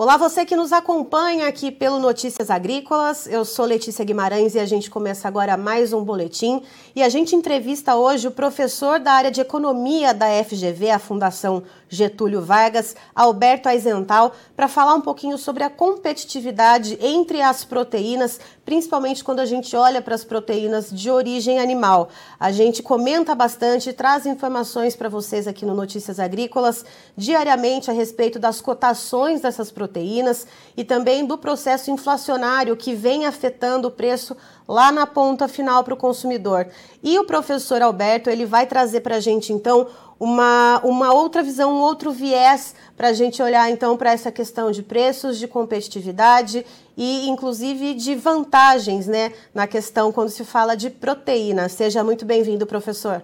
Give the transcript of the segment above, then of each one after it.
Olá, você que nos acompanha aqui pelo Notícias Agrícolas. Eu sou Letícia Guimarães e a gente começa agora mais um boletim. E a gente entrevista hoje o professor da área de economia da FGV, a Fundação Getúlio Vargas, Alberto Aizental, para falar um pouquinho sobre a competitividade entre as proteínas, principalmente quando a gente olha para as proteínas de origem animal. A gente comenta bastante, traz informações para vocês aqui no Notícias Agrícolas diariamente a respeito das cotações dessas proteínas e também do processo inflacionário que vem afetando o preço lá na ponta final para o consumidor. E o professor Alberto ele vai trazer para a gente então uma, uma outra visão, um outro viés para a gente olhar então para essa questão de preços, de competitividade e inclusive de vantagens, né, na questão quando se fala de proteína. Seja muito bem-vindo, professor.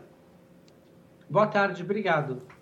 Boa tarde, obrigado.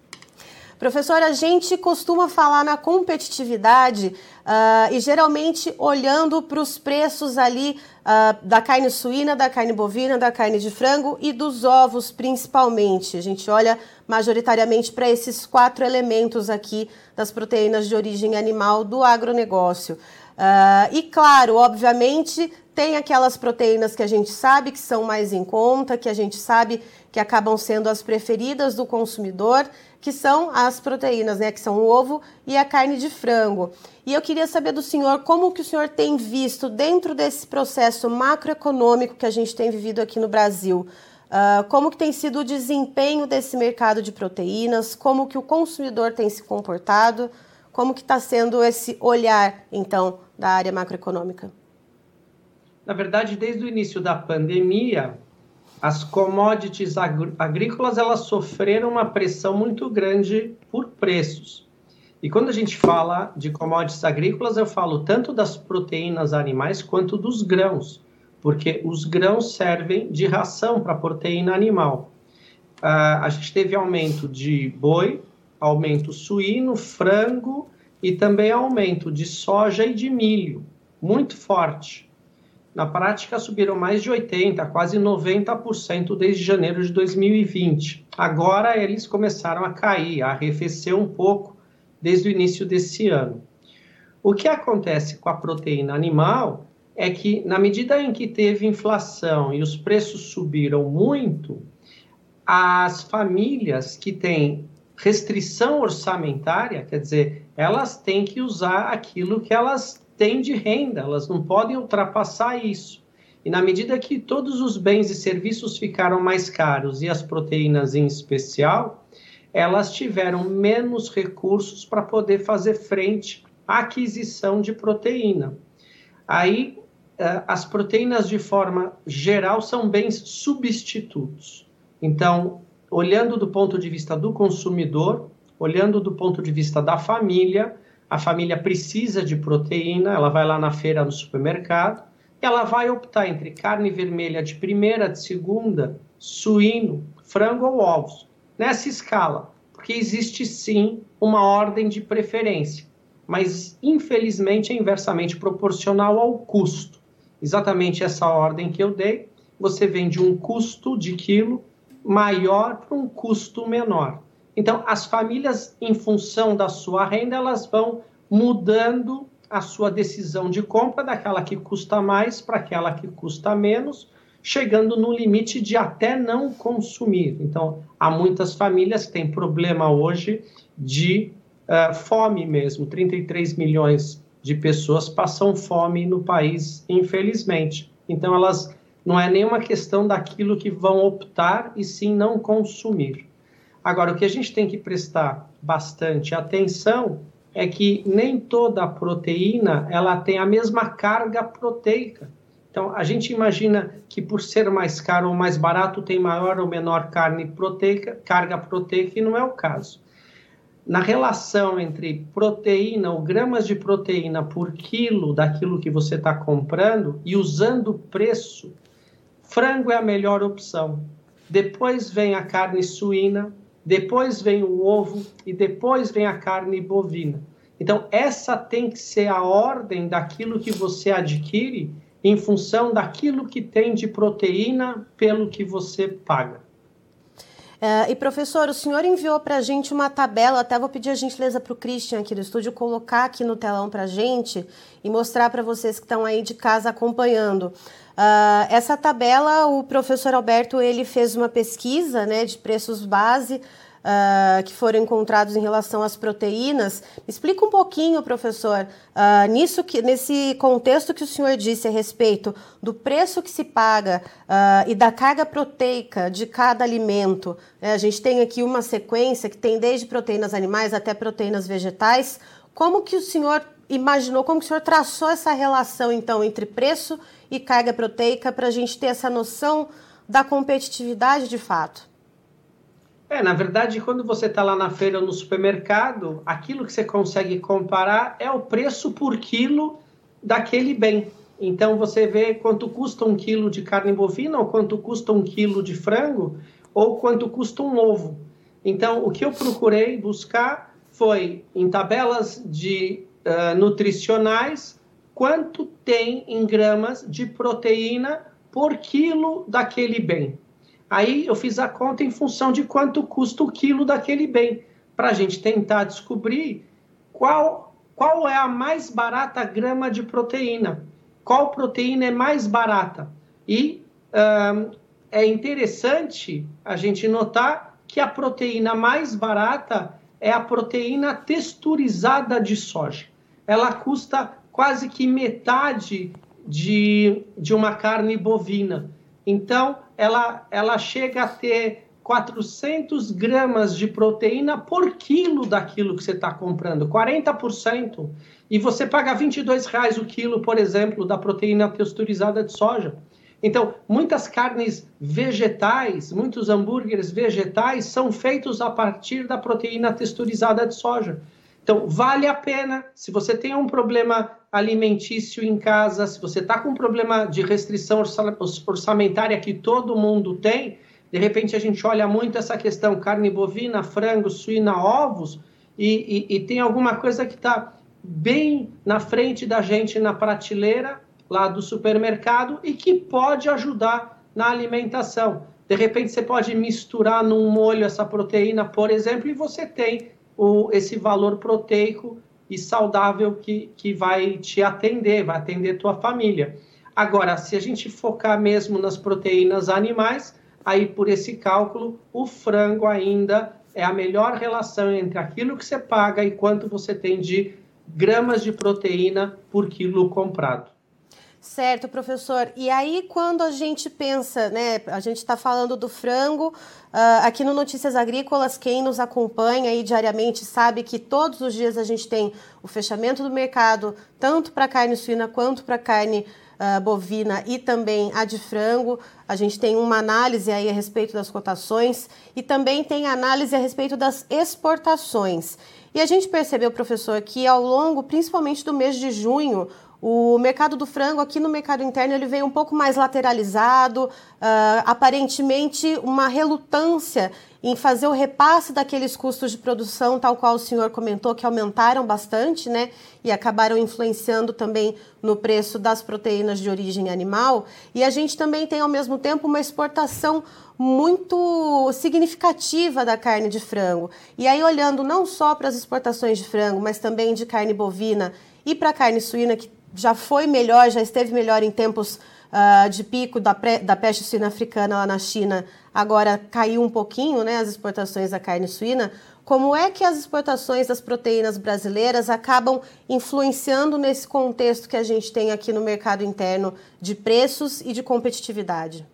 Professor, a gente costuma falar na competitividade uh, e geralmente olhando para os preços ali uh, da carne suína, da carne bovina, da carne de frango e dos ovos principalmente. A gente olha majoritariamente para esses quatro elementos aqui das proteínas de origem animal do agronegócio. Uh, e claro, obviamente, tem aquelas proteínas que a gente sabe que são mais em conta, que a gente sabe que acabam sendo as preferidas do consumidor, que são as proteínas, né, que são o ovo e a carne de frango. E eu queria saber do senhor como que o senhor tem visto dentro desse processo macroeconômico que a gente tem vivido aqui no Brasil. Uh, como que tem sido o desempenho desse mercado de proteínas, como que o consumidor tem se comportado, como que está sendo esse olhar, então, da área macroeconômica? Na verdade, desde o início da pandemia, as commodities agrícolas elas sofreram uma pressão muito grande por preços. E quando a gente fala de commodities agrícolas, eu falo tanto das proteínas animais quanto dos grãos, porque os grãos servem de ração para proteína animal. Uh, a gente teve aumento de boi, aumento suíno, frango e também aumento de soja e de milho, muito forte na prática subiram mais de 80%, quase 90% desde janeiro de 2020. Agora eles começaram a cair, a arrefecer um pouco desde o início desse ano. O que acontece com a proteína animal é que, na medida em que teve inflação e os preços subiram muito, as famílias que têm restrição orçamentária, quer dizer, elas têm que usar aquilo que elas têm de renda, elas não podem ultrapassar isso. E na medida que todos os bens e serviços ficaram mais caros e as proteínas em especial, elas tiveram menos recursos para poder fazer frente à aquisição de proteína. Aí, eh, as proteínas, de forma geral, são bens substitutos. Então, olhando do ponto de vista do consumidor, olhando do ponto de vista da família, a família precisa de proteína, ela vai lá na feira, no supermercado, e ela vai optar entre carne vermelha de primeira, de segunda, suíno, frango ou ovos. Nessa escala, porque existe sim uma ordem de preferência, mas infelizmente é inversamente proporcional ao custo. Exatamente essa ordem que eu dei, você vende um custo de quilo maior para um custo menor. Então, as famílias, em função da sua renda, elas vão mudando a sua decisão de compra daquela que custa mais para aquela que custa menos, chegando no limite de até não consumir. Então, há muitas famílias que têm problema hoje de uh, fome mesmo. 33 milhões de pessoas passam fome no país, infelizmente. Então, elas não é nenhuma questão daquilo que vão optar e sim não consumir. Agora, o que a gente tem que prestar bastante atenção é que nem toda proteína ela tem a mesma carga proteica. Então, a gente imagina que por ser mais caro ou mais barato tem maior ou menor carne proteica, carga proteica, e não é o caso. Na relação entre proteína ou gramas de proteína por quilo daquilo que você está comprando e usando o preço, frango é a melhor opção. Depois vem a carne suína, depois vem o ovo e depois vem a carne bovina. Então, essa tem que ser a ordem daquilo que você adquire em função daquilo que tem de proteína pelo que você paga. Uh, e professor, o senhor enviou para a gente uma tabela, até vou pedir a gentileza para o Christian aqui do estúdio colocar aqui no telão para a gente e mostrar para vocês que estão aí de casa acompanhando. Uh, essa tabela, o professor Alberto ele fez uma pesquisa né, de preços base uh, que foram encontrados em relação às proteínas. Explica um pouquinho, professor, uh, nisso que, nesse contexto que o senhor disse a respeito do preço que se paga uh, e da carga proteica de cada alimento. É, a gente tem aqui uma sequência que tem desde proteínas animais até proteínas vegetais. Como que o senhor imaginou, como o senhor traçou essa relação, então, entre preço e carga proteica para a gente ter essa noção da competitividade de fato? É, na verdade, quando você está lá na feira ou no supermercado, aquilo que você consegue comparar é o preço por quilo daquele bem. Então você vê quanto custa um quilo de carne bovina, ou quanto custa um quilo de frango, ou quanto custa um ovo. Então o que eu procurei buscar foi em tabelas de uh, nutricionais quanto tem em gramas de proteína por quilo daquele bem. Aí eu fiz a conta em função de quanto custa o quilo daquele bem, para a gente tentar descobrir qual, qual é a mais barata grama de proteína, qual proteína é mais barata. E é interessante a gente notar que a proteína mais barata é a proteína texturizada de soja. Ela custa quase que metade de, de uma carne bovina. Então, ela, ela chega a ter 400 gramas de proteína por quilo daquilo que você está comprando, 40%. E você paga 22 reais o quilo, por exemplo, da proteína texturizada de soja. Então, muitas carnes vegetais, muitos hambúrgueres vegetais são feitos a partir da proteína texturizada de soja. Então, vale a pena, se você tem um problema alimentício em casa, se você está com um problema de restrição orçamentária que todo mundo tem, de repente a gente olha muito essa questão carne bovina, frango, suína, ovos, e, e, e tem alguma coisa que está bem na frente da gente na prateleira lá do supermercado e que pode ajudar na alimentação. De repente você pode misturar num molho essa proteína, por exemplo, e você tem o, esse valor proteico e saudável que, que vai te atender, vai atender tua família. Agora, se a gente focar mesmo nas proteínas animais, aí por esse cálculo, o frango ainda é a melhor relação entre aquilo que você paga e quanto você tem de gramas de proteína por quilo comprado. Certo, professor. E aí, quando a gente pensa, né, a gente está falando do frango, uh, aqui no Notícias Agrícolas, quem nos acompanha aí diariamente sabe que todos os dias a gente tem o fechamento do mercado, tanto para carne suína quanto para carne uh, bovina e também a de frango. A gente tem uma análise aí a respeito das cotações e também tem análise a respeito das exportações. E a gente percebeu, professor, que ao longo, principalmente do mês de junho, o mercado do frango aqui no mercado interno ele veio um pouco mais lateralizado, uh, aparentemente uma relutância em fazer o repasse daqueles custos de produção, tal qual o senhor comentou, que aumentaram bastante, né? E acabaram influenciando também no preço das proteínas de origem animal. E a gente também tem, ao mesmo tempo, uma exportação muito significativa da carne de frango. E aí, olhando não só para as exportações de frango, mas também de carne bovina e para a carne suína, que já foi melhor, já esteve melhor em tempos uh, de pico da, pré, da peste suína africana lá na China, agora caiu um pouquinho né, as exportações da carne suína. Como é que as exportações das proteínas brasileiras acabam influenciando nesse contexto que a gente tem aqui no mercado interno de preços e de competitividade?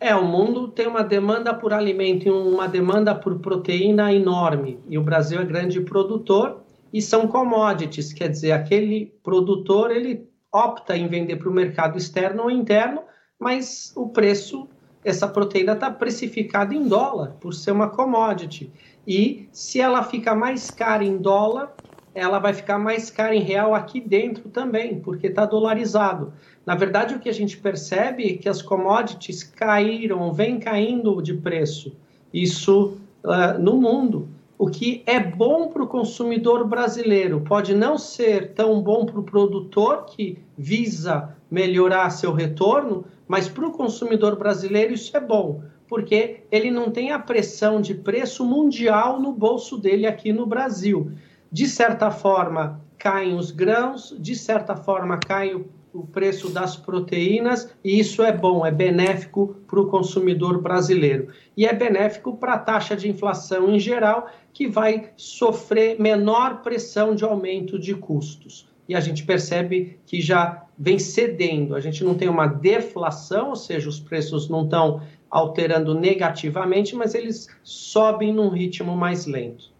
É, o mundo tem uma demanda por alimento e uma demanda por proteína enorme. E o Brasil é grande produtor e são commodities, quer dizer, aquele produtor ele opta em vender para o mercado externo ou interno, mas o preço, essa proteína está precificada em dólar, por ser uma commodity. E se ela fica mais cara em dólar, ela vai ficar mais cara em real aqui dentro também, porque está dolarizado. Na verdade, o que a gente percebe é que as commodities caíram, vem caindo de preço. Isso uh, no mundo o que é bom para o consumidor brasileiro pode não ser tão bom para o produtor que visa melhorar seu retorno, mas para o consumidor brasileiro isso é bom, porque ele não tem a pressão de preço mundial no bolso dele aqui no Brasil. De certa forma, caem os grãos, de certa forma, cai o, o preço das proteínas, e isso é bom, é benéfico para o consumidor brasileiro. E é benéfico para a taxa de inflação em geral, que vai sofrer menor pressão de aumento de custos. E a gente percebe que já vem cedendo, a gente não tem uma deflação, ou seja, os preços não estão alterando negativamente, mas eles sobem num ritmo mais lento.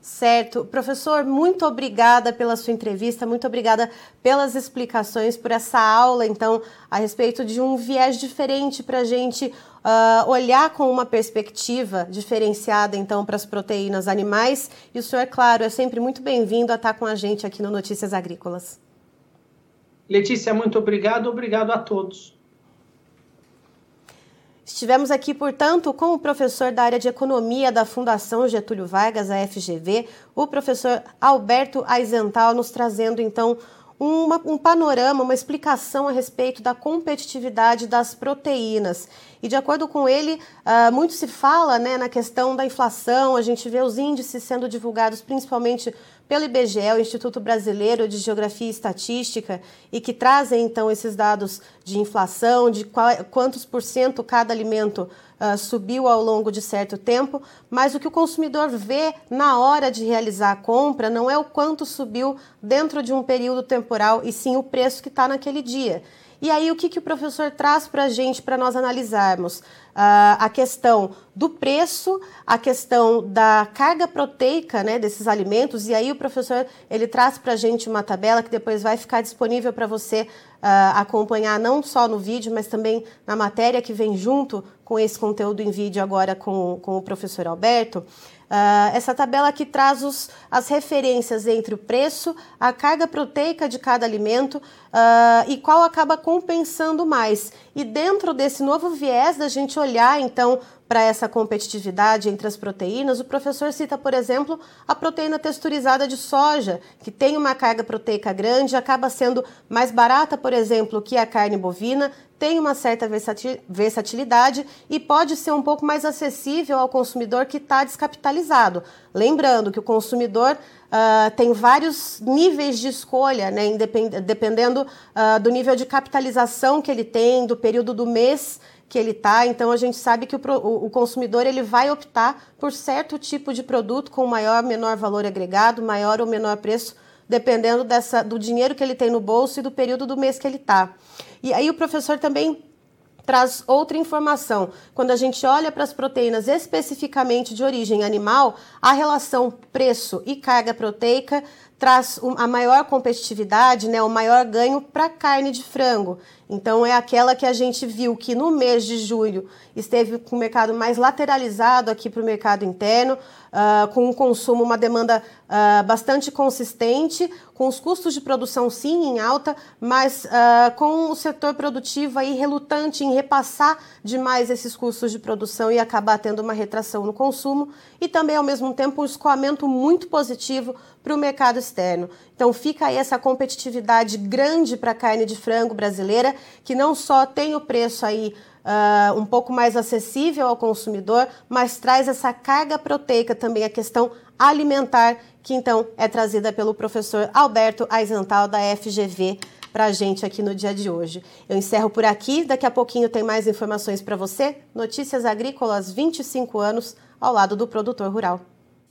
Certo. Professor, muito obrigada pela sua entrevista, muito obrigada pelas explicações, por essa aula, então, a respeito de um viés diferente para a gente uh, olhar com uma perspectiva diferenciada, então, para as proteínas animais. E o senhor, claro, é sempre muito bem-vindo a estar com a gente aqui no Notícias Agrícolas. Letícia, muito obrigado, obrigado a todos. Estivemos aqui, portanto, com o professor da área de Economia da Fundação Getúlio Vargas, a FGV, o professor Alberto Aizental, nos trazendo, então, uma, um panorama, uma explicação a respeito da competitividade das proteínas. E de acordo com ele, uh, muito se fala né, na questão da inflação, a gente vê os índices sendo divulgados principalmente pelo IBGE, o Instituto Brasileiro de Geografia e Estatística, e que trazem então esses dados de inflação, de qual, quantos por cento cada alimento uh, subiu ao longo de certo tempo, mas o que o consumidor vê na hora de realizar a compra não é o quanto subiu dentro de um período temporal, e sim o preço que está naquele dia. E aí, o que, que o professor traz para a gente para nós analisarmos? Uh, a questão do preço, a questão da carga proteica né, desses alimentos, e aí o professor ele traz para a gente uma tabela que depois vai ficar disponível para você uh, acompanhar não só no vídeo, mas também na matéria que vem junto com esse conteúdo em vídeo agora com, com o professor Alberto. Uh, essa tabela que traz os, as referências entre o preço, a carga proteica de cada alimento uh, e qual acaba compensando mais. E dentro desse novo viés da gente olhar, então, para essa competitividade entre as proteínas, o professor cita, por exemplo, a proteína texturizada de soja, que tem uma carga proteica grande, acaba sendo mais barata, por exemplo, que a carne bovina, tem uma certa versatilidade e pode ser um pouco mais acessível ao consumidor que está descapitalizado. Lembrando que o consumidor uh, tem vários níveis de escolha, né, dependendo uh, do nível de capitalização que ele tem, do período do mês que ele está. Então a gente sabe que o, o, consumidor ele vai optar por certo tipo de produto com maior ou menor valor agregado, maior ou menor preço, dependendo dessa, do dinheiro que ele tem no bolso e do período do mês que ele está. E aí o professor também traz outra informação. Quando a gente olha para as proteínas especificamente de origem animal, a relação preço e carga proteica traz a maior competitividade, né, o maior ganho para carne de frango. Então é aquela que a gente viu que no mês de julho esteve com o mercado mais lateralizado aqui para o mercado interno, uh, com um consumo, uma demanda uh, bastante consistente, com os custos de produção sim em alta, mas uh, com o setor produtivo aí relutante em repassar demais esses custos de produção e acabar tendo uma retração no consumo e também ao mesmo tempo um escoamento muito positivo para o mercado externo. Então fica aí essa competitividade grande para a carne de frango brasileira, que não só tem o preço aí uh, um pouco mais acessível ao consumidor, mas traz essa carga proteica também, a questão alimentar, que então é trazida pelo professor Alberto Aizental da FGV para a gente aqui no dia de hoje. Eu encerro por aqui, daqui a pouquinho tem mais informações para você. Notícias Agrícolas 25 anos ao lado do produtor rural.